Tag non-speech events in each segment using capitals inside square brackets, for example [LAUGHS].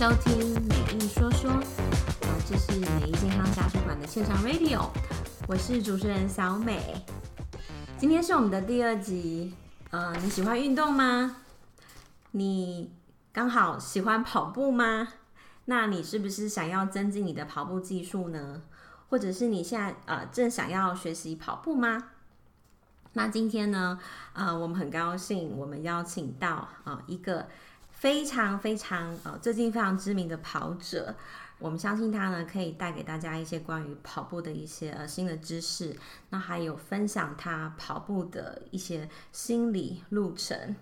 收听美意说说，呃，这是美意健康家族馆的线上 radio，我是主持人小美。今天是我们的第二集，呃，你喜欢运动吗？你刚好喜欢跑步吗？那你是不是想要增进你的跑步技术呢？或者是你现在呃正想要学习跑步吗？那今天呢，呃，我们很高兴，我们邀请到啊、一个非常非常呃最近非常知名的跑者，我们相信他呢可以带给大家一些关于跑步的一些呃新的知识，那还有分享他跑步的一些心理路程。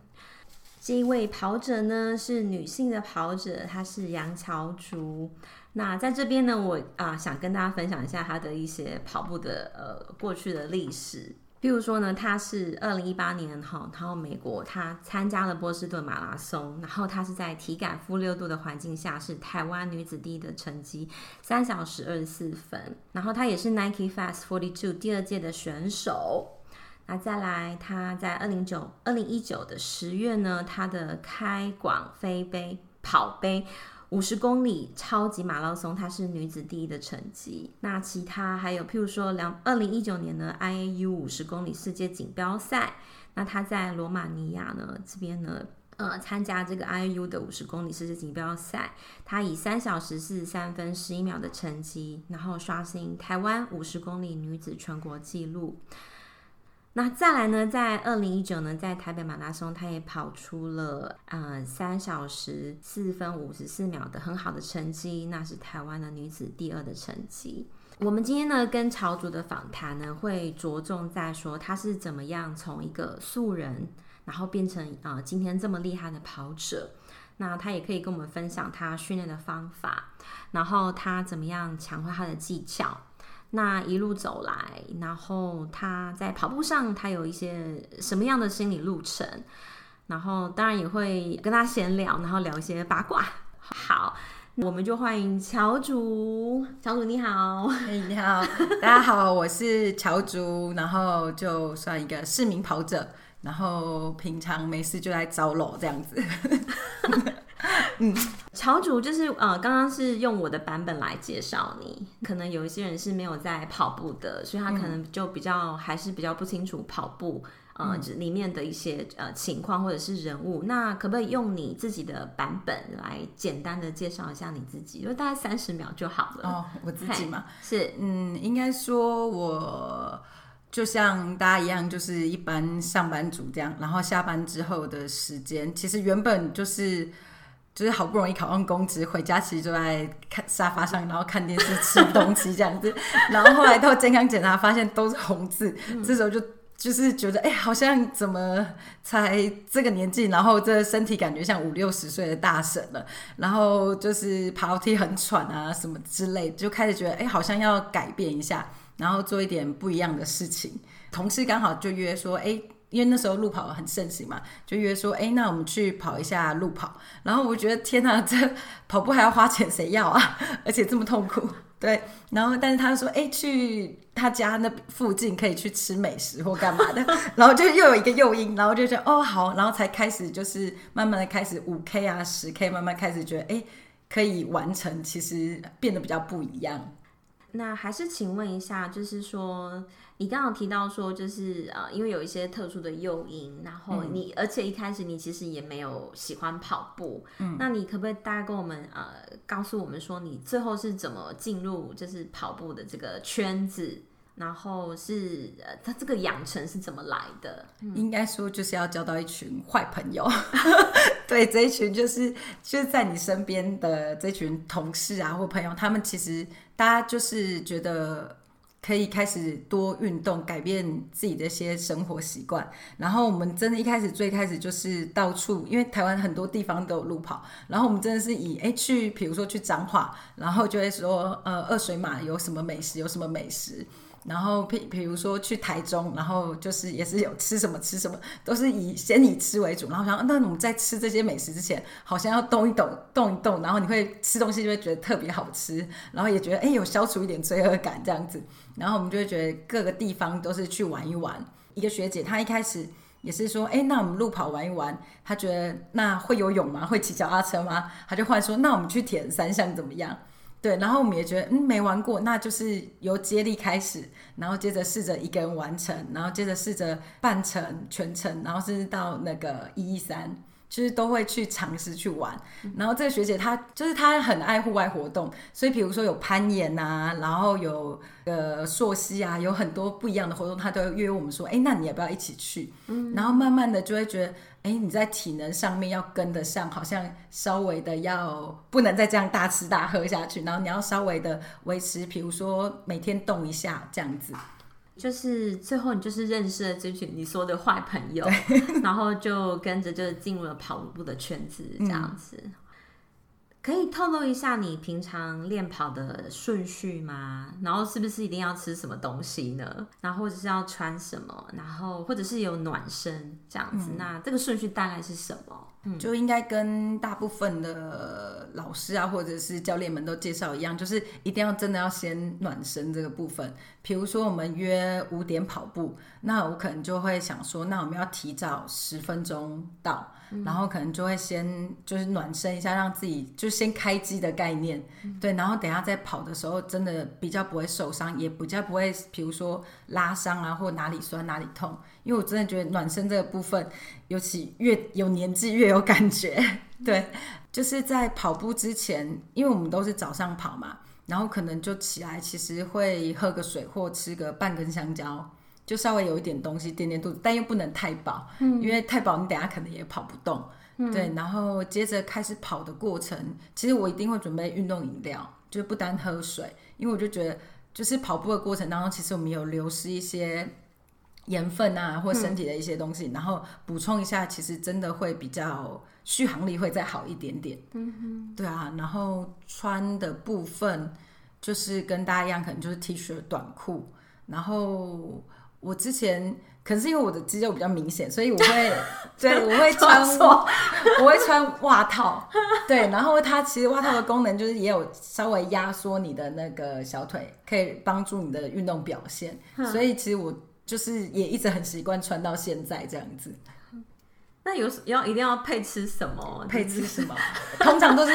这一位跑者呢是女性的跑者，她是杨乔竹。那在这边呢，我啊、想跟大家分享一下她的一些跑步的呃过去的历史。比如说呢，他是二零一八年哈，然后美国他参加了波士顿马拉松，然后他是在体感负六度的环境下，是台湾女子第一的成绩，三小时二十四分。然后他也是 Nike Fast Forty Two 第二届的选手。那再来，他在二零九二零一九的十月呢，他的开广飞杯跑杯。五十公里超级马拉松，它是女子第一的成绩。那其他还有，譬如说两二零一九年的 IAU 五十公里世界锦标赛，那她在罗马尼亚呢这边呢，呃，参加这个 IAU 的五十公里世界锦标赛，她以三小时四十三分十一秒的成绩，然后刷新台湾五十公里女子全国纪录。那再来呢，在二零一九呢，在台北马拉松，他也跑出了呃三小时四分五十四秒的很好的成绩，那是台湾的女子第二的成绩。我们今天呢，跟乔筑的访谈呢，会着重在说他是怎么样从一个素人，然后变成呃今天这么厉害的跑者。那他也可以跟我们分享他训练的方法，然后他怎么样强化他的技巧。那一路走来，然后他在跑步上，他有一些什么样的心理路程？然后当然也会跟他闲聊，然后聊一些八卦。好，我们就欢迎乔竹。乔竹你好，哎，你好，[LAUGHS] 大家好，我是乔竹，然后就算一个市民跑者，然后平常没事就来找我这样子。[LAUGHS] 嗯，乔主就是呃，刚刚是用我的版本来介绍你，可能有一些人是没有在跑步的，所以他可能就比较还是比较不清楚跑步呃里面的一些呃情况或者是人物。那可不可以用你自己的版本来简单的介绍一下你自己？就大概三十秒就好了。哦，我自己嘛，是嗯，应该说我就像大家一样，就是一般上班族这样，然后下班之后的时间，其实原本就是。就是好不容易考上公职，回家其实就在看沙发上，然后看电视、吃东西这样子。然后后来到健康检查，发现都是红字。嗯、这时候就就是觉得，哎、欸，好像怎么才这个年纪，然后这身体感觉像五六十岁的大婶了。然后就是爬楼梯很喘啊，什么之类，就开始觉得，哎、欸，好像要改变一下，然后做一点不一样的事情。同事刚好就约说，哎、欸。因为那时候路跑很盛行嘛，就约说，哎，那我们去跑一下路跑。然后我觉得，天哪，这跑步还要花钱，谁要啊？[LAUGHS] 而且这么痛苦，对。然后，但是他说，哎，去他家那附近可以去吃美食或干嘛的。[LAUGHS] 然后就又有一个诱因，然后就觉得，哦，好。然后才开始，就是慢慢的开始五 K 啊，十 K，慢慢开始觉得，哎，可以完成，其实变得比较不一样。那还是请问一下，就是说。你刚刚提到说，就是呃，因为有一些特殊的诱因，然后你，嗯、而且一开始你其实也没有喜欢跑步，嗯，那你可不可以大概跟我们呃，告诉我们说，你最后是怎么进入就是跑步的这个圈子，然后是呃，他这个养成是怎么来的？应该说就是要交到一群坏朋友，[LAUGHS] 对，这一群就是就是在你身边的这群同事啊或朋友，他们其实大家就是觉得。可以开始多运动，改变自己的一些生活习惯。然后我们真的，一开始最开始就是到处，因为台湾很多地方都有路跑。然后我们真的是以哎去，比如说去彰化，然后就会说呃二水马有什么美食，有什么美食。然后，譬比如说去台中，然后就是也是有吃什么吃什么，都是以先以吃为主。然后想，那我们在吃这些美食之前，好像要动一动，动一动，然后你会吃东西就会觉得特别好吃，然后也觉得哎有消除一点罪恶感这样子。然后我们就会觉得各个地方都是去玩一玩。一个学姐她一开始也是说，哎，那我们路跑玩一玩，她觉得那会游泳吗？会骑脚踏车吗？她就换说，那我们去铁人三项怎么样？对，然后我们也觉得，嗯，没玩过，那就是由接力开始，然后接着试着一个人完成，然后接着试着半程、全程，然后甚至到那个一一三。就是都会去尝试去玩，然后这个学姐她就是她很爱户外活动，所以比如说有攀岩啊，然后有呃溯溪啊，有很多不一样的活动，她都会约我们说，哎，那你要不要一起去？嗯，然后慢慢的就会觉得，哎，你在体能上面要跟得上，好像稍微的要不能再这样大吃大喝下去，然后你要稍微的维持，比如说每天动一下这样子。就是最后你就是认识了这群你说的坏朋友，[LAUGHS] 然后就跟着就进入了跑步的圈子这样子。嗯可以透露一下你平常练跑的顺序吗？然后是不是一定要吃什么东西呢？然后或者是要穿什么？然后或者是有暖身这样子？嗯、那这个顺序大概是什么？嗯，就应该跟大部分的老师啊，或者是教练们都介绍一样，就是一定要真的要先暖身这个部分。比如说我们约五点跑步，那我可能就会想说，那我们要提早十分钟到。然后可能就会先就是暖身一下，让自己就先开机的概念，对，然后等下在跑的时候，真的比较不会受伤，也比较不会，比如说拉伤啊，或哪里酸哪里痛，因为我真的觉得暖身这个部分，尤其越有年纪越有感觉，[LAUGHS] 对，就是在跑步之前，因为我们都是早上跑嘛，然后可能就起来，其实会喝个水或吃个半根香蕉。就稍微有一点东西垫垫肚子，但又不能太饱，嗯、因为太饱你等下可能也跑不动。嗯、对，然后接着开始跑的过程，其实我一定会准备运动饮料，就不单喝水，因为我就觉得，就是跑步的过程当中，其实我们有流失一些盐分啊，或身体的一些东西，嗯、然后补充一下，其实真的会比较续航力会再好一点点。嗯哼，对啊，然后穿的部分就是跟大家一样，可能就是 T 恤短裤，然后。我之前可能是因为我的肌肉比较明显，所以我会 [LAUGHS] 对我会穿我会穿袜套，对，然后它其实袜套的功能就是也有稍微压缩你的那个小腿，可以帮助你的运动表现，所以其实我就是也一直很习惯穿到现在这样子。那有要一定要配吃什么？配吃什么？[LAUGHS] 通常都是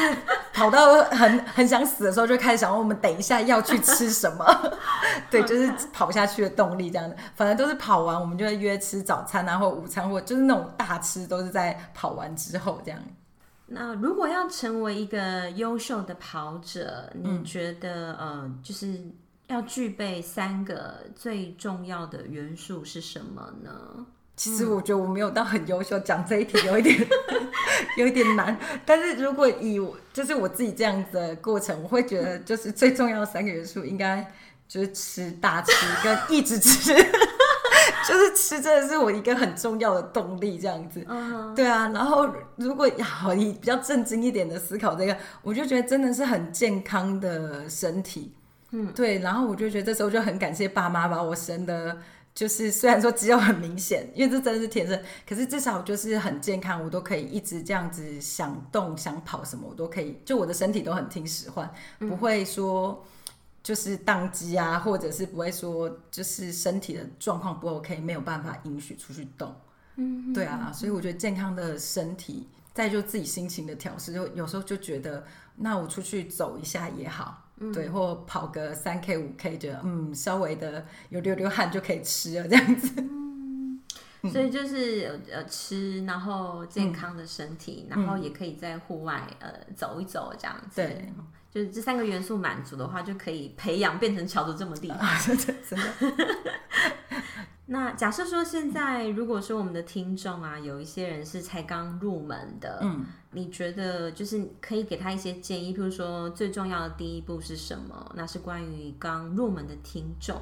跑到很很想死的时候，就开始想我们等一下要去吃什么。[LAUGHS] 对，就是跑下去的动力这样的。反正都是跑完，我们就会约吃早餐啊，或午餐，或就是那种大吃，都是在跑完之后这样。那如果要成为一个优秀的跑者，你觉得、嗯、呃，就是要具备三个最重要的元素是什么呢？其实我觉得我没有到很优秀，讲这一题有一点 [LAUGHS] 有一点难。但是如果以就是我自己这样子的过程，我会觉得就是最重要的三个元素应该就是吃、大吃跟一直吃，[LAUGHS] 就是吃真的是我一个很重要的动力这样子。对啊，然后如果好以比较正经一点的思考这个，我就觉得真的是很健康的身体。嗯，对，然后我就觉得这时候就很感谢爸妈把我生的。就是 [LAUGHS] 虽然说肌肉很明显，因为这真的是天生，可是至少就是很健康，我都可以一直这样子想动想跑什么，我都可以，就我的身体都很听使唤，不会说就是当机啊，或者是不会说就是身体的状况不 OK，没有办法允许出去动。嗯，对啊，所以我觉得健康的身体，再就自己心情的调试，就有时候就觉得，那我出去走一下也好。嗯、对，或跑个三 K 五 K，觉得嗯，稍微的有流流汗就可以吃了这样子。嗯，所以就是呃吃，然后健康的身体，嗯、然后也可以在户外呃走一走这样子。对，就是这三个元素满足的话，就可以培养变成乔的这么厉害。啊、真的，真的。那假设说现在，如果说我们的听众啊，有一些人是才刚入门的，嗯，你觉得就是可以给他一些建议，譬如说最重要的第一步是什么？那是关于刚入门的听众，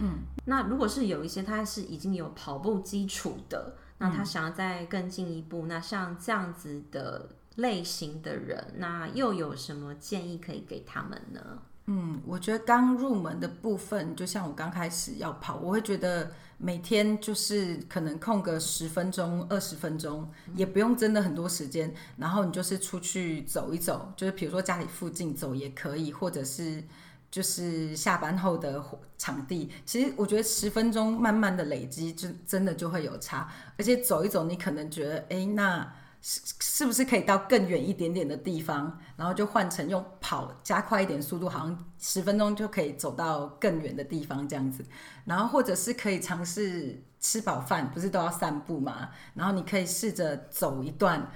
嗯，那如果是有一些他是已经有跑步基础的，那他想要再更进一步，那像这样子的类型的人，那又有什么建议可以给他们呢？嗯，我觉得刚入门的部分，就像我刚开始要跑，我会觉得每天就是可能空个十分钟、二十分钟，也不用真的很多时间，然后你就是出去走一走，就是比如说家里附近走也可以，或者是就是下班后的场地，其实我觉得十分钟慢慢的累积，就真的就会有差。而且走一走，你可能觉得，哎，那是是不是可以到更远一点点的地方？然后就换成用跑加快一点速度，好像十分钟就可以走到更远的地方这样子。然后或者是可以尝试吃饱饭，不是都要散步嘛？然后你可以试着走一段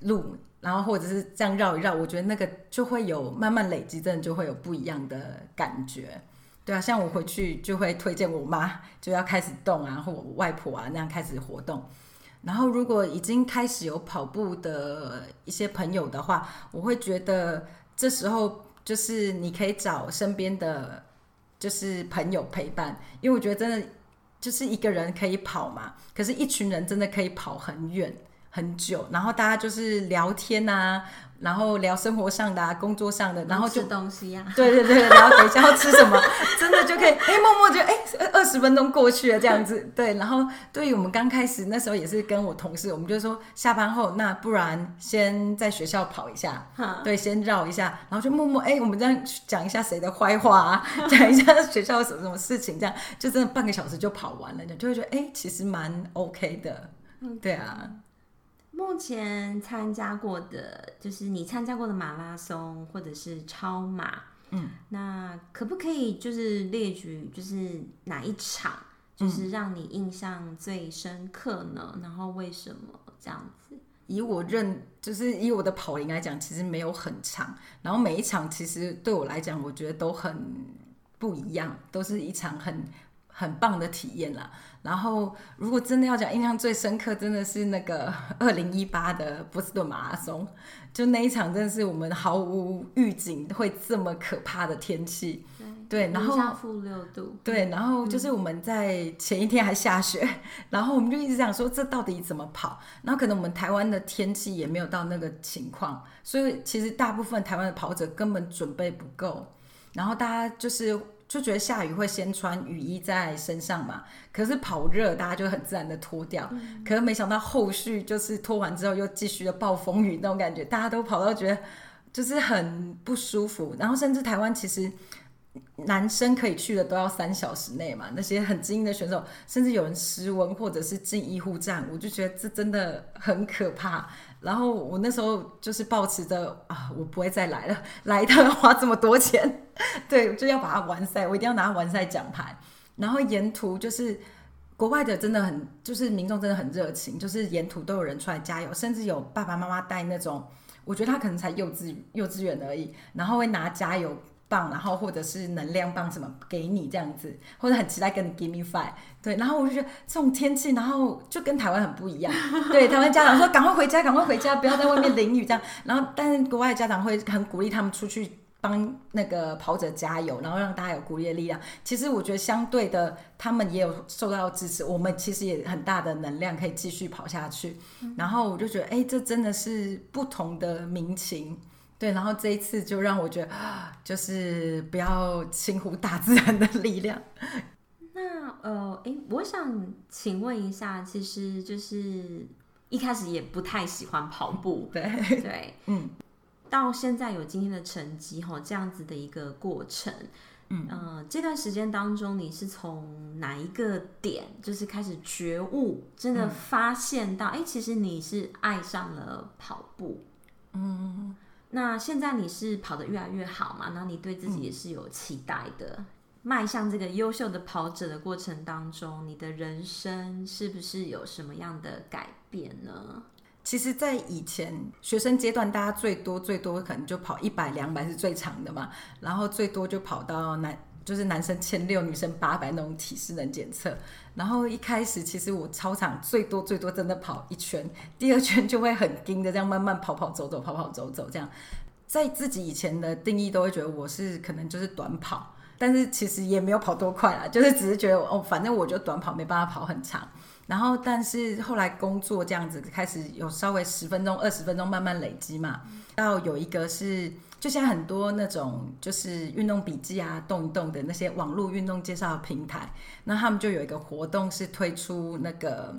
路。然后或者是这样绕一绕，我觉得那个就会有慢慢累积，真的就会有不一样的感觉。对啊，像我回去就会推荐我妈就要开始动啊，或我外婆啊那样开始活动。然后如果已经开始有跑步的一些朋友的话，我会觉得这时候就是你可以找身边的就是朋友陪伴，因为我觉得真的就是一个人可以跑嘛，可是一群人真的可以跑很远。很久，然后大家就是聊天啊，然后聊生活上的、啊、工作上的，然后就吃东西呀、啊，[LAUGHS] 对对对，然后等一下要吃什么，[LAUGHS] 真的就可以哎，默默就哎，二十分钟过去了这样子，对，然后对于我们刚开始那时候也是跟我同事，我们就说下班后那不然先在学校跑一下，对，先绕一下，然后就默默哎，我们这样讲一下谁的坏话啊，[LAUGHS] 讲一下学校有什么什么事情，这样就真的半个小时就跑完了，就会觉得哎，其实蛮 OK 的，对啊。目前参加过的，就是你参加过的马拉松或者是超马，嗯，那可不可以就是列举，就是哪一场，就是让你印象最深刻呢？嗯、然后为什么这样子？以我认，就是以我的跑龄来讲，其实没有很长，然后每一场其实对我来讲，我觉得都很不一样，都是一场很。很棒的体验啦。然后，如果真的要讲印象最深刻，真的是那个 [LAUGHS] 二零一八的波士顿马拉松，就那一场，真的是我们毫无预警会这么可怕的天气。对，然后负六度。对，然后就是我们在前一天还下雪，嗯、[LAUGHS] 然后我们就一直想说，这到底怎么跑？然后可能我们台湾的天气也没有到那个情况，所以其实大部分台湾的跑者根本准备不够，然后大家就是。就觉得下雨会先穿雨衣在身上嘛，可是跑热，大家就很自然的脱掉。嗯、可是没想到后续就是脱完之后又继续的暴风雨那种感觉，大家都跑到觉得就是很不舒服。然后甚至台湾其实男生可以去的都要三小时内嘛，那些很精英的选手，甚至有人失温或者是进医护站，我就觉得这真的很可怕。然后我那时候就是抱持着啊，我不会再来了，来一趟要花这么多钱，对，就要把它完赛，我一定要拿完赛奖牌。然后沿途就是国外的真的很，就是民众真的很热情，就是沿途都有人出来加油，甚至有爸爸妈妈带那种，我觉得他可能才幼稚幼稚园而已，然后会拿加油。棒，然后或者是能量棒什么给你这样子，或者很期待跟你 give me five，对，然后我就觉得这种天气，然后就跟台湾很不一样，[LAUGHS] 对，台湾家长说赶快回家，赶快回家，不要在外面淋雨这样，然后但是国外的家长会很鼓励他们出去帮那个跑者加油，然后让大家有鼓励的力量。其实我觉得相对的，他们也有受到支持，我们其实也很大的能量可以继续跑下去。然后我就觉得，哎，这真的是不同的民情。对，然后这一次就让我觉得，就是不要轻忽大自然的力量。[LAUGHS] 那呃，哎，我想请问一下，其实就是一开始也不太喜欢跑步，对对，[LAUGHS] 嗯，到现在有今天的成绩哈，这样子的一个过程，嗯呃，这段时间当中，你是从哪一个点就是开始觉悟，真的发现到，哎、嗯，其实你是爱上了跑步，嗯。那现在你是跑得越来越好嘛？那你对自己也是有期待的，嗯、迈向这个优秀的跑者的过程当中，你的人生是不是有什么样的改变呢？其实，在以前学生阶段，大家最多最多可能就跑一百、两百是最长的嘛，然后最多就跑到男。就是男生千六，女生八百那种体适能检测。然后一开始其实我操场最多最多真的跑一圈，第二圈就会很盯的这样慢慢跑跑走走跑跑走走这样。在自己以前的定义都会觉得我是可能就是短跑，但是其实也没有跑多快啦，就是只是觉得哦，反正我就短跑没办法跑很长。然后但是后来工作这样子开始有稍微十分钟二十分钟慢慢累积嘛，到有一个是。就像很多那种就是运动笔记啊，动一动的那些网络运动介绍平台，那他们就有一个活动是推出那个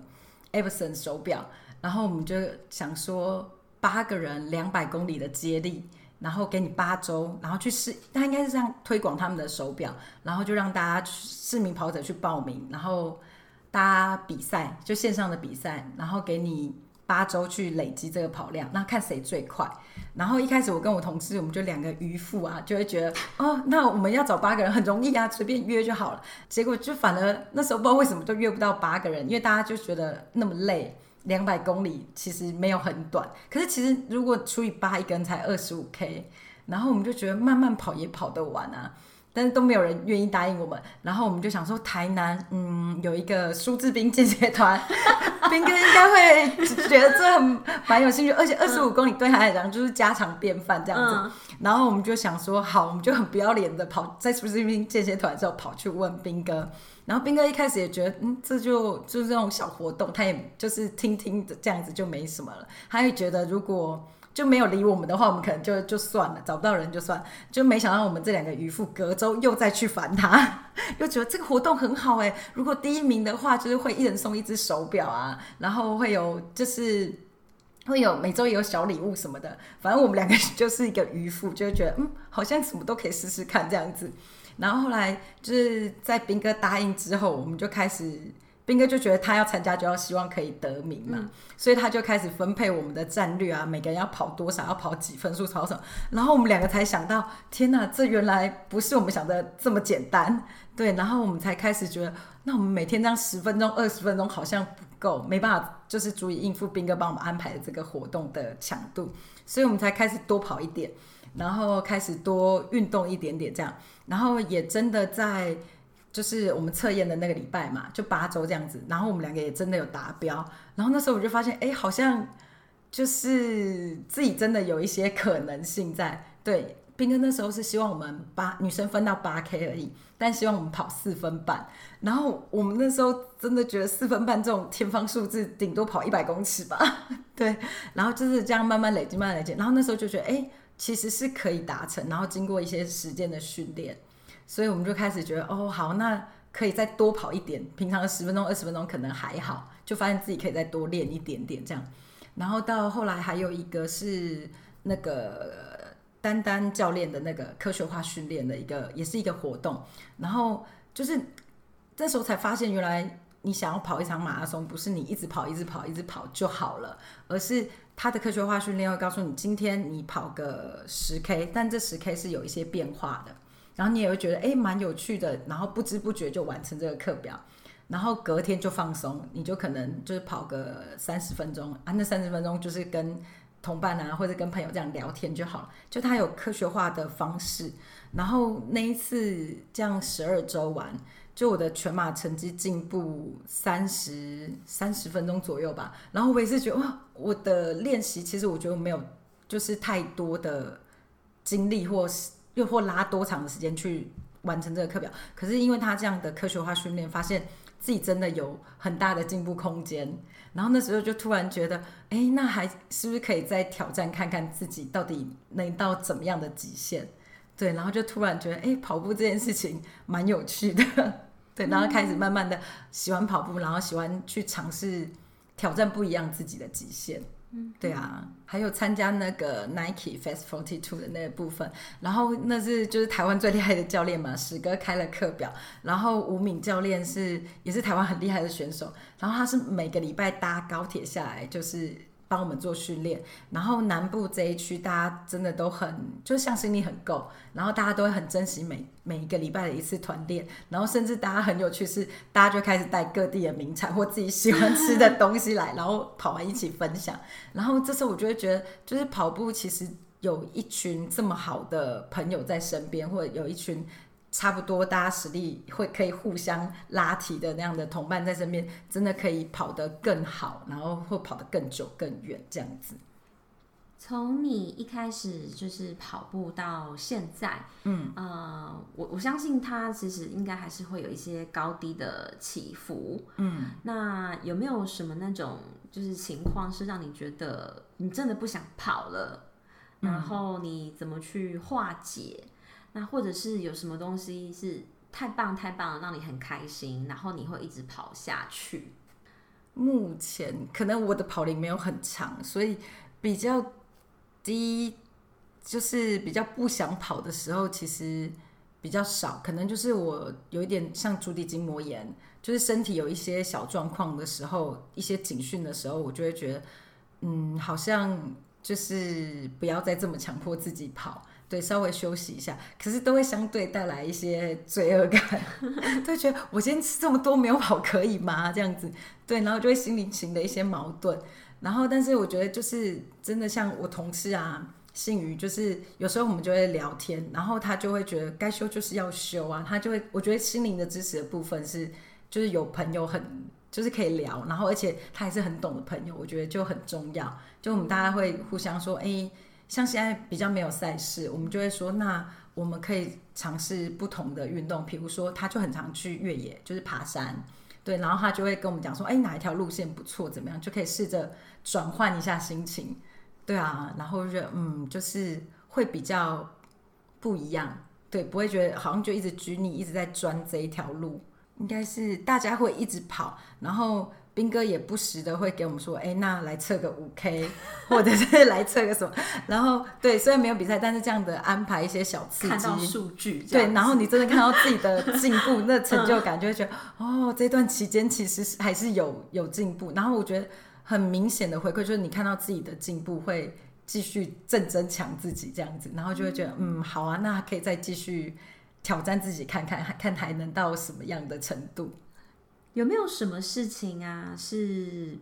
Everson 手表，然后我们就想说八个人两百公里的接力，然后给你八周，然后去试，他应该是这样推广他们的手表，然后就让大家市民跑者去报名，然后大家比赛，就线上的比赛，然后给你。八周去累积这个跑量，那看谁最快。然后一开始我跟我同事，我们就两个渔夫啊，就会觉得哦，那我们要找八个人很容易啊，随便约就好了。结果就反而那时候不知道为什么都约不到八个人，因为大家就觉得那么累，两百公里其实没有很短。可是其实如果除以八，一个人才二十五 K，然后我们就觉得慢慢跑也跑得完啊。但是都没有人愿意答应我们，然后我们就想说，台南嗯有一个苏志斌健学团，[LAUGHS] 斌哥应该会觉得这很蛮有兴趣，而且二十五公里对他来讲就是家常便饭这样子。嗯、然后我们就想说，好，我们就很不要脸的跑在苏志斌健学团之后跑去问斌哥，然后斌哥一开始也觉得，嗯，这就就是这种小活动，他也就是听听的这样子就没什么了，他也觉得如果。就没有理我们的话，我们可能就就算了，找不到人就算。就没想到我们这两个渔夫隔周又再去烦他，[LAUGHS] 又觉得这个活动很好哎。如果第一名的话，就是会一人送一只手表啊，然后会有就是会有每周也有小礼物什么的。反正我们两个就是一个渔夫，就觉得嗯，好像什么都可以试试看这样子。然后后来就是在斌哥答应之后，我们就开始。斌哥就觉得他要参加，就要希望可以得名嘛，嗯、所以他就开始分配我们的战略啊，每个人要跑多少，要跑几分数，跑什么。然后我们两个才想到，天哪，这原来不是我们想的这么简单。对，然后我们才开始觉得，那我们每天这样十分钟、二十分钟好像不够，没办法，就是足以应付斌哥帮我们安排的这个活动的强度，所以我们才开始多跑一点，然后开始多运动一点点这样，然后也真的在。就是我们测验的那个礼拜嘛，就八周这样子，然后我们两个也真的有达标，然后那时候我就发现，哎，好像就是自己真的有一些可能性在。对，斌哥那时候是希望我们八女生分到八 K 而已，但希望我们跑四分半，然后我们那时候真的觉得四分半这种天方数字，顶多跑一百公尺吧。[LAUGHS] 对，然后就是这样慢慢累积，慢慢累积，然后那时候就觉得，哎，其实是可以达成，然后经过一些时间的训练。所以我们就开始觉得，哦，好，那可以再多跑一点。平常的十分钟、二十分钟可能还好，就发现自己可以再多练一点点这样。然后到后来还有一个是那个丹丹教练的那个科学化训练的一个，也是一个活动。然后就是这时候才发现，原来你想要跑一场马拉松，不是你一直跑、一直跑、一直跑就好了，而是他的科学化训练会告诉你，今天你跑个十 K，但这十 K 是有一些变化的。然后你也会觉得诶蛮有趣的，然后不知不觉就完成这个课表，然后隔天就放松，你就可能就是跑个三十分钟啊，那三十分钟就是跟同伴啊或者跟朋友这样聊天就好了，就它有科学化的方式。然后那一次这样十二周完，就我的全马成绩进步三十三十分钟左右吧。然后我也是觉得哇，我的练习其实我觉得没有就是太多的精力或是。又或拉多长的时间去完成这个课表，可是因为他这样的科学化训练，发现自己真的有很大的进步空间。然后那时候就突然觉得，哎，那还是不是可以再挑战看看自己到底能到怎么样的极限？对，然后就突然觉得，哎，跑步这件事情蛮有趣的。[LAUGHS] 对，然后开始慢慢的喜欢跑步，然后喜欢去尝试挑战不一样自己的极限。嗯，对啊，还有参加那个 Nike Fast Forty Two 的那个部分，然后那是就是台湾最厉害的教练嘛，史哥开了课表，然后吴敏教练是也是台湾很厉害的选手，然后他是每个礼拜搭高铁下来就是。帮我们做训练，然后南部这一区大家真的都很，就向心力很够，然后大家都会很珍惜每每一个礼拜的一次团练，然后甚至大家很有趣是，大家就开始带各地的名产或自己喜欢吃的东西来，然后跑完一起分享，然后这时候我就会觉得，就是跑步其实有一群这么好的朋友在身边，或者有一群。差不多，大家实力会可以互相拉提的那样的同伴在身边，真的可以跑得更好，然后会跑得更久更远这样子。从你一开始就是跑步到现在，嗯呃，我我相信它其实应该还是会有一些高低的起伏，嗯，那有没有什么那种就是情况是让你觉得你真的不想跑了，嗯、然后你怎么去化解？那或者是有什么东西是太棒太棒了，让你很开心，然后你会一直跑下去。目前可能我的跑龄没有很长，所以比较低就是比较不想跑的时候，其实比较少，可能就是我有一点像足底筋膜炎，就是身体有一些小状况的时候，一些警讯的时候，我就会觉得，嗯，好像就是不要再这么强迫自己跑，对，稍微休息一下，可是都会相对带来一些罪恶感，[LAUGHS] 就觉得我今天吃这么多没有跑可以吗？这样子，对，然后就会心里情的一些矛盾，然后但是我觉得就是真的像我同事啊。信宇就是有时候我们就会聊天，然后他就会觉得该休就是要休啊，他就会我觉得心灵的支持的部分是就是有朋友很就是可以聊，然后而且他还是很懂的朋友，我觉得就很重要。就我们大家会互相说，哎，像现在比较没有赛事，我们就会说，那我们可以尝试不同的运动，比如说他就很常去越野，就是爬山，对，然后他就会跟我们讲说，哎，哪一条路线不错，怎么样，就可以试着转换一下心情。对啊，然后就嗯，就是会比较不一样，对，不会觉得好像就一直拘泥，一直在钻这一条路，应该是大家会一直跑，然后兵哥也不时的会给我们说，哎，那来测个五 K，或者是来测个什么，然后对，虽然没有比赛，但是这样的安排一些小刺激，看到数据，对，然后你真的看到自己的进步，那成就感就会觉得，哦，这段期间其实还是有有进步，然后我觉得。很明显的回馈就是你看到自己的进步，会继续正增强自己这样子，然后就会觉得嗯，好啊，那可以再继续挑战自己看看，看还能到什么样的程度？有没有什么事情啊？是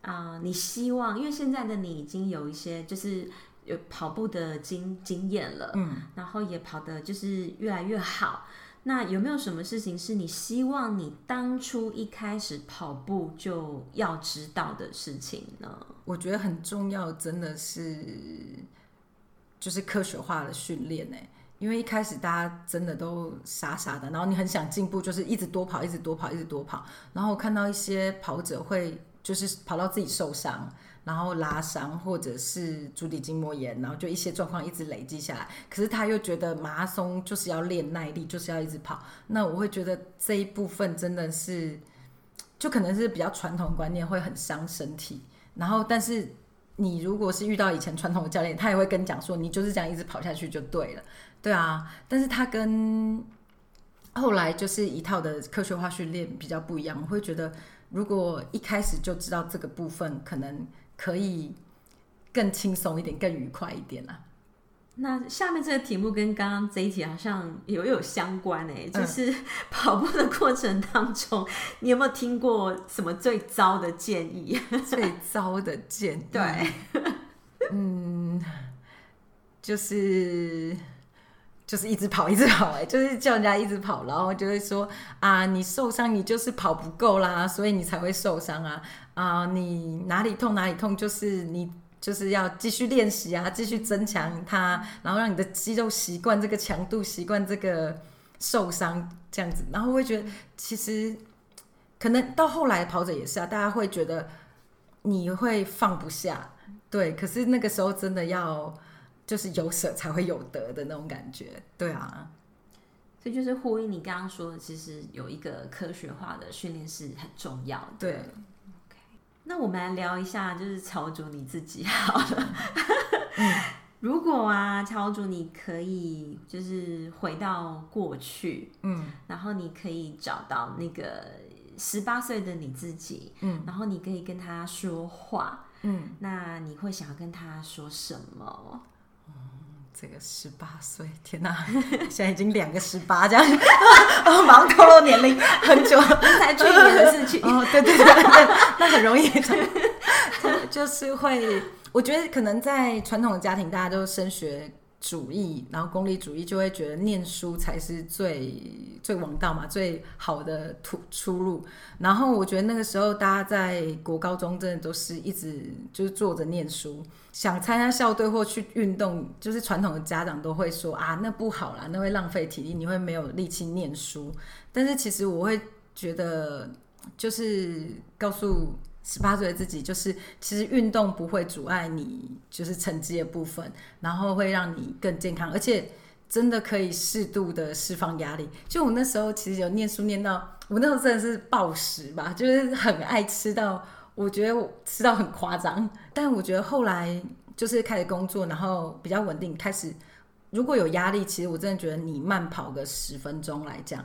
啊、呃，你希望，因为现在的你已经有一些就是有跑步的经经验了，嗯，然后也跑得就是越来越好。那有没有什么事情是你希望你当初一开始跑步就要知道的事情呢？我觉得很重要，真的是就是科学化的训练呢。因为一开始大家真的都傻傻的，然后你很想进步，就是一直多跑，一直多跑，一直多跑。然后我看到一些跑者会就是跑到自己受伤。然后拉伤，或者是足底筋膜炎，然后就一些状况一直累积下来。可是他又觉得马拉松就是要练耐力，就是要一直跑。那我会觉得这一部分真的是，就可能是比较传统观念，会很伤身体。然后，但是你如果是遇到以前传统的教练，他也会跟你讲说，你就是这样一直跑下去就对了，对啊。但是他跟后来就是一套的科学化训练比较不一样。我会觉得，如果一开始就知道这个部分，可能。可以更轻松一点，更愉快一点啊。那下面这个题目跟刚刚这一题好像有有相关诶，就是 [LAUGHS] 跑步的过程当中，你有没有听过什么最糟的建议？[LAUGHS] 最糟的建议，对，嗯，就是。就是一直跑，一直跑，哎，[LAUGHS] 就是叫人家一直跑，然后就会说啊，你受伤，你就是跑不够啦，所以你才会受伤啊啊，你哪里痛哪里痛，就是你就是要继续练习啊，继续增强它，然后让你的肌肉习惯这个强度，习惯这个受伤这样子，然后会觉得其实可能到后来跑者也是啊，大家会觉得你会放不下，对，可是那个时候真的要。就是有舍才会有得的那种感觉，对啊，所以就是呼应你刚刚说的，其实有一个科学化的训练是很重要的。对，OK，那我们来聊一下，就是乔主你自己好了。嗯、[LAUGHS] 如果啊，乔主你可以就是回到过去，嗯，然后你可以找到那个十八岁的你自己，嗯，然后你可以跟他说话，嗯，那你会想要跟他说什么？这个十八岁，天哪！[LAUGHS] 现在已经两个十八这样，[LAUGHS] 马上透露年龄，很久才去年的事情。[LAUGHS] 哦，对对对对，那很容易，就是会，我觉得可能在传统的家庭，大家都升学。主义，然后功利主义就会觉得念书才是最最王道嘛，最好的出出路。然后我觉得那个时候大家在国高中真的都是一直就是坐着念书，想参加校队或去运动，就是传统的家长都会说啊，那不好啦，那会浪费体力，你会没有力气念书。但是其实我会觉得，就是告诉。十八岁的自己，就是其实运动不会阻碍你，就是成绩的部分，然后会让你更健康，而且真的可以适度的释放压力。就我那时候其实有念书念到，我那时候真的是暴食吧，就是很爱吃到，我觉得我吃到很夸张。但我觉得后来就是开始工作，然后比较稳定，开始如果有压力，其实我真的觉得你慢跑个十分钟来讲，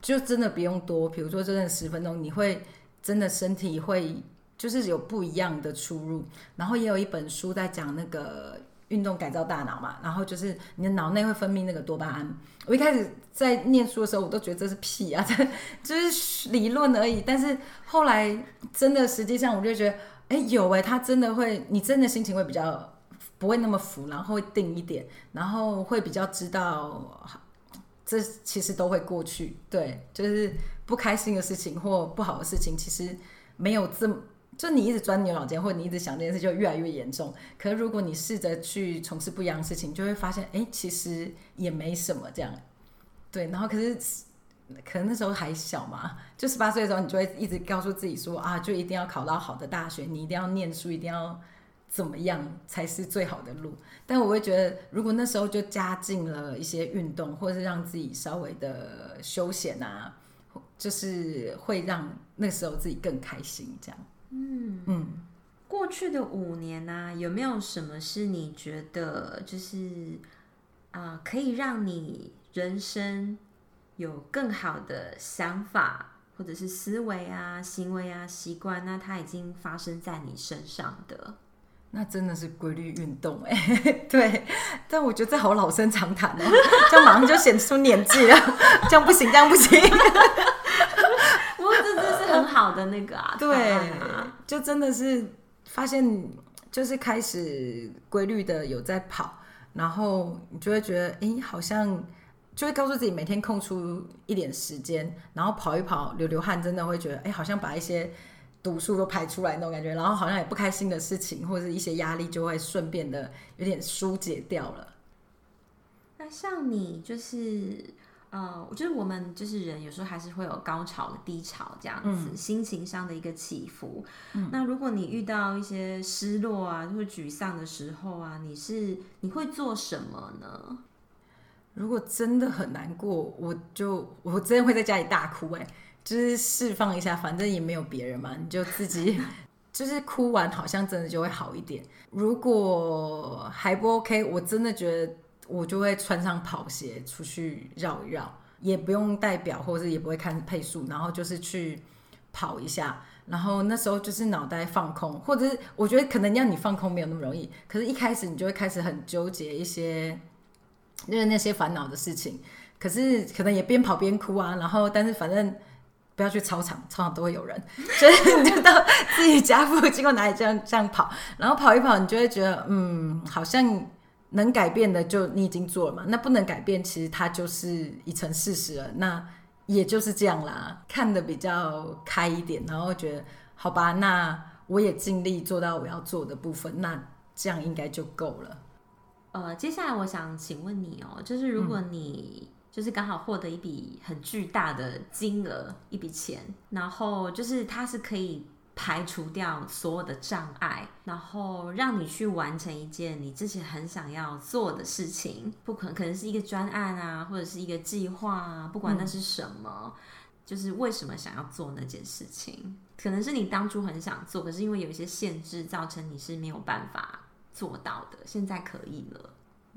就真的不用多。比如说真的十分钟，你会真的身体会就是有不一样的出入。然后也有一本书在讲那个运动改造大脑嘛，然后就是你的脑内会分泌那个多巴胺。我一开始在念书的时候，我都觉得这是屁啊，这 [LAUGHS] 就是理论而已。但是后来真的实际上，我就觉得。哎，有哎，他真的会，你真的心情会比较不会那么浮，然后会定一点，然后会比较知道，这其实都会过去。对，就是不开心的事情或不好的事情，其实没有这么，就你一直钻牛角尖，或者你一直想这件事，就越来越严重。可是如果你试着去从事不一样的事情，就会发现，哎，其实也没什么这样。对，然后可是。可能那时候还小嘛，就十八岁的时候，你就会一直告诉自己说啊，就一定要考到好的大学，你一定要念书，一定要怎么样才是最好的路。但我会觉得，如果那时候就加进了一些运动，或是让自己稍微的休闲啊，就是会让那时候自己更开心。这样，嗯嗯。过去的五年呢、啊，有没有什么是你觉得就是啊、呃，可以让你人生有更好的想法，或者是思维啊、行为啊、习惯，那它已经发生在你身上的，那真的是规律运动哎、欸。[LAUGHS] 对，但我觉得这好老生常谈哦，这样马上就显出年纪了，[LAUGHS] 这样不行，这样不行。好的那个啊，对，就真的是发现，就是开始规律的有在跑，然后你就会觉得，哎、欸，好像。就会告诉自己每天空出一点时间，然后跑一跑，流流汗，真的会觉得，哎，好像把一些毒素都排出来那种感觉，然后好像也不开心的事情或者一些压力就会顺便的有点疏解掉了。那像你就是，呃，我觉得我们就是人，有时候还是会有高潮、低潮这样子，嗯、心情上的一个起伏。嗯、那如果你遇到一些失落啊，或者沮丧的时候啊，你是你会做什么呢？如果真的很难过，我就我真的会在家里大哭，哎，就是释放一下，反正也没有别人嘛，你就自己 [LAUGHS] 就是哭完，好像真的就会好一点。如果还不 OK，我真的觉得我就会穿上跑鞋出去绕一绕，也不用带表，或者是也不会看配速，然后就是去跑一下，然后那时候就是脑袋放空，或者是我觉得可能让你放空没有那么容易，可是一开始你就会开始很纠结一些。就是那些烦恼的事情，可是可能也边跑边哭啊，然后但是反正不要去操场，操场都会有人，所以你就到自己家附近或哪里这样这样跑，然后跑一跑，你就会觉得嗯，好像能改变的就你已经做了嘛，那不能改变，其实它就是已成事实了，那也就是这样啦，看得比较开一点，然后觉得好吧，那我也尽力做到我要做的部分，那这样应该就够了。呃，接下来我想请问你哦，就是如果你就是刚好获得一笔很巨大的金额，一笔钱，然后就是它是可以排除掉所有的障碍，然后让你去完成一件你之前很想要做的事情，不可能可能是一个专案啊，或者是一个计划啊，不管那是什么，嗯、就是为什么想要做那件事情，可能是你当初很想做，可是因为有一些限制，造成你是没有办法。做到的，现在可以了。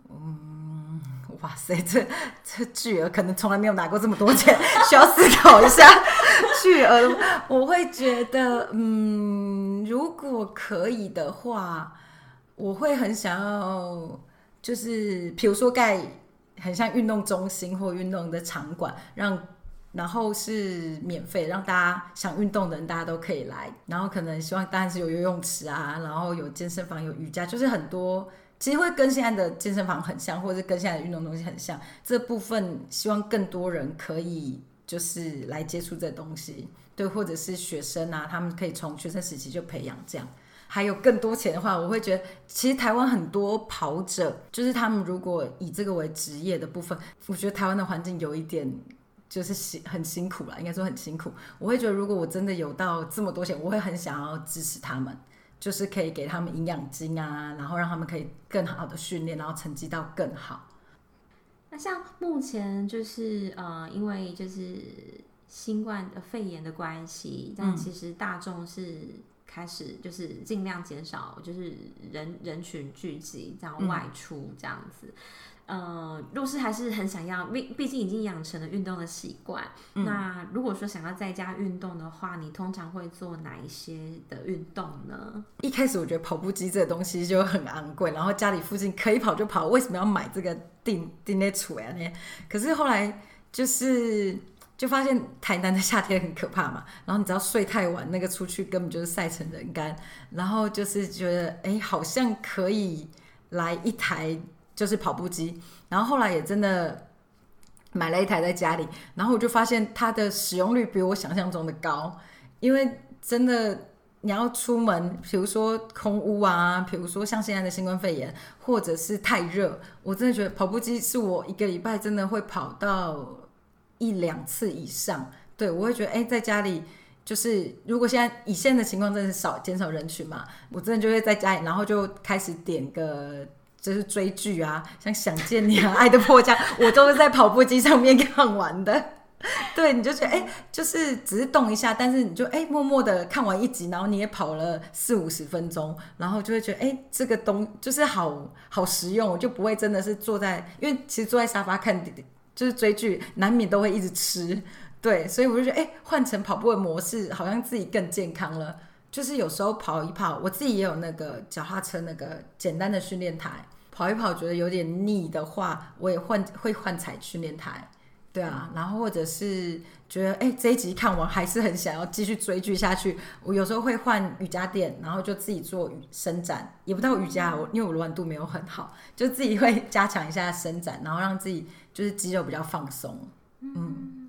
嗯，哇塞，这这巨额可能从来没有拿过这么多钱，需要思考一下。巨额，我会觉得，嗯，如果可以的话，我会很想要，就是比如说盖很像运动中心或运动的场馆，让。然后是免费，让大家想运动的人大家都可以来。然后可能希望当然是有游泳池啊，然后有健身房、有瑜伽，就是很多其实会跟现在的健身房很像，或者跟现在的运动东西很像。这部分希望更多人可以就是来接触这东西，对，或者是学生啊，他们可以从学生时期就培养这样。还有更多钱的话，我会觉得其实台湾很多跑者，就是他们如果以这个为职业的部分，我觉得台湾的环境有一点。就是辛很辛苦了，应该说很辛苦。我会觉得，如果我真的有到这么多钱，我会很想要支持他们，就是可以给他们营养金啊，然后让他们可以更好的训练，然后成绩到更好。那像目前就是呃，因为就是新冠的肺炎的关系，但其实大众是开始就是尽量减少，就是人人群聚集这样外出这样子。嗯呃，若是还是很想要，毕毕竟已经养成了运动的习惯。嗯、那如果说想要在家运动的话，你通常会做哪一些的运动呢？一开始我觉得跑步机这个东西就很昂贵，然后家里附近可以跑就跑，为什么要买这个定定在厝啊？呢？可是后来就是就发现台南的夏天很可怕嘛，然后你只要睡太晚，那个出去根本就是晒成人干。然后就是觉得，哎、欸，好像可以来一台。就是跑步机，然后后来也真的买了一台在家里，然后我就发现它的使用率比我想象中的高，因为真的你要出门，比如说空屋啊，比如说像现在的新冠肺炎，或者是太热，我真的觉得跑步机是我一个礼拜真的会跑到一两次以上。对，我会觉得哎，在家里就是如果现在以现在的情况，真的少减少人群嘛，我真的就会在家里，然后就开始点个。就是追剧啊，像《想见你》啊，[LAUGHS]《爱的迫降》，我都是在跑步机上面看完的。[LAUGHS] 对，你就觉得哎、欸，就是只是动一下，但是你就哎、欸，默默的看完一集，然后你也跑了四五十分钟，然后就会觉得哎、欸，这个东就是好好实用，我就不会真的是坐在，因为其实坐在沙发看就是追剧，难免都会一直吃。对，所以我就觉得哎，换成跑步的模式，好像自己更健康了。就是有时候跑一跑，我自己也有那个脚踏车那个简单的训练台。跑一跑觉得有点腻的话，我也换会换彩训练台，对啊，然后或者是觉得哎、欸、这一集看完还是很想要继续追剧下去，我有时候会换瑜伽垫，然后就自己做伸展，也不到瑜伽，我因为我柔软度没有很好，就自己会加强一下伸展，然后让自己就是肌肉比较放松，嗯。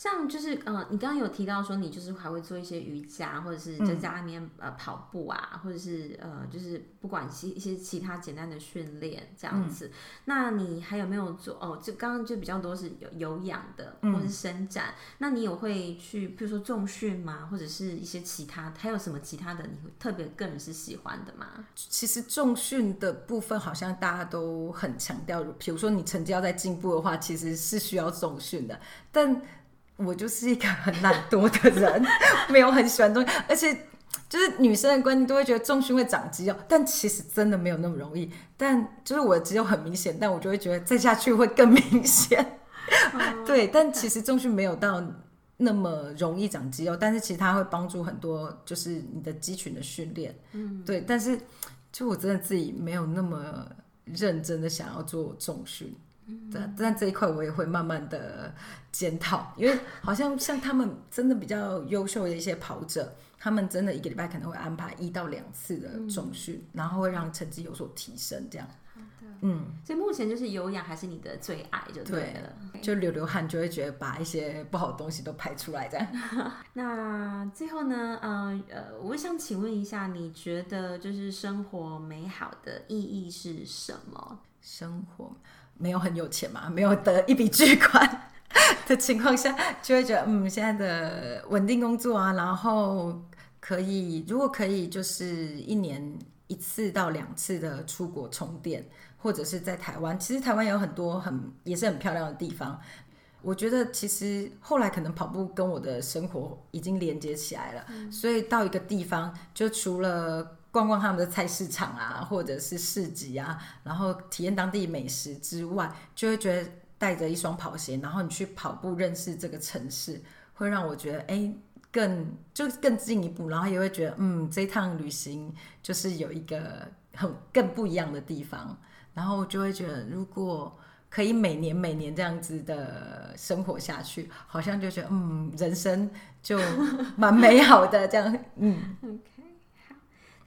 像就是呃，你刚刚有提到说你就是还会做一些瑜伽，或者是在家里面、嗯、呃跑步啊，或者是呃就是不管一些其他简单的训练这样子。嗯、那你还有没有做哦？就刚刚就比较多是有有氧的，或者是伸展。嗯、那你有会去，比如说重训吗？或者是一些其他，还有什么其他的你会特别个人是喜欢的吗？其实重训的部分好像大家都很强调，比如说你成绩要在进步的话，其实是需要重训的，但。我就是一个很懒惰的人，[LAUGHS] 没有很喜欢东西，而且就是女生的观念都会觉得重训会长肌肉，但其实真的没有那么容易。但就是我的肌肉很明显，但我就会觉得再下去会更明显。[LAUGHS] Oh, 对，但其实重训没有到那么容易长肌肉，但是其实它会帮助很多，就是你的肌群的训练。嗯，对，但是就我真的自己没有那么认真的想要做重训。但但这一块我也会慢慢的检讨，因为好像像他们真的比较优秀的一些跑者，他们真的一个礼拜可能会安排一到两次的重训，嗯、然后会让成绩有所提升，这样。嗯，所以目前就是有氧还是你的最爱就对了，对，就流流汗就会觉得把一些不好的东西都排出来这样。[LAUGHS] 那最后呢，呃呃，我想请问一下，你觉得就是生活美好的意义是什么？生活。没有很有钱嘛，没有得一笔巨款的情况下，就会觉得嗯，现在的稳定工作啊，然后可以，如果可以，就是一年一次到两次的出国充电，或者是在台湾。其实台湾有很多很也是很漂亮的地方。我觉得其实后来可能跑步跟我的生活已经连接起来了，所以到一个地方，就除了。逛逛他们的菜市场啊，或者是市集啊，然后体验当地美食之外，就会觉得带着一双跑鞋，然后你去跑步，认识这个城市，会让我觉得哎，更就更进一步，然后也会觉得嗯，这趟旅行就是有一个很更不一样的地方，然后就会觉得如果可以每年每年这样子的生活下去，好像就觉得嗯，人生就蛮美好的这样，嗯。[LAUGHS]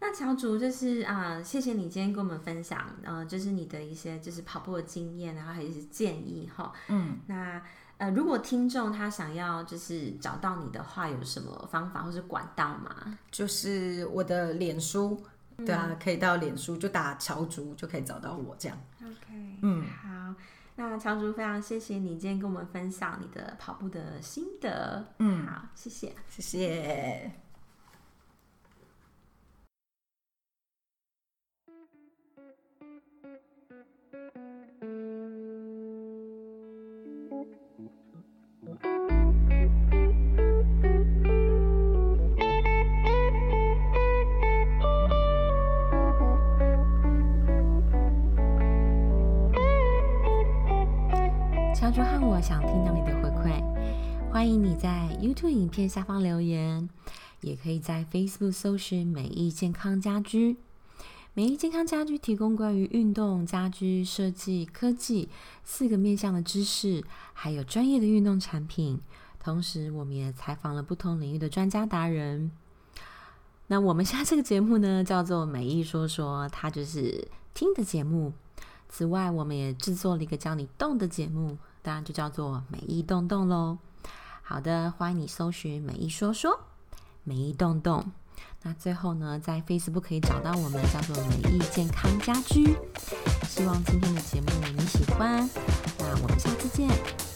那乔竹就是啊、呃，谢谢你今天跟我们分享，呃，就是你的一些就是跑步的经验，然后还有一些建议哈。嗯，那呃，如果听众他想要就是找到你的话，有什么方法或是管道吗？就是我的脸书，对啊，嗯、可以到脸书就打乔竹就可以找到我这样。OK，嗯，好，那乔竹非常谢谢你今天跟我们分享你的跑步的心得。嗯，好，谢谢，谢谢。小朱和我想听到你的回馈。欢迎你在 YouTube 影片下方留言，也可以在 Facebook 搜寻“美意健康家居”。美意健康家居提供关于运动、家居设计、科技四个面向的知识，还有专业的运动产品。同时，我们也采访了不同领域的专家达人。那我们现在这个节目呢，叫做“美意说说”，它就是听的节目。此外，我们也制作了一个叫你动的节目，当然就叫做“美意洞洞”喽。好的，欢迎你搜寻“美意说说”，美意洞洞。那最后呢，在 Facebook 可以找到我们，叫做“美意健康家居”。希望今天的节目你喜欢。那我们下次见。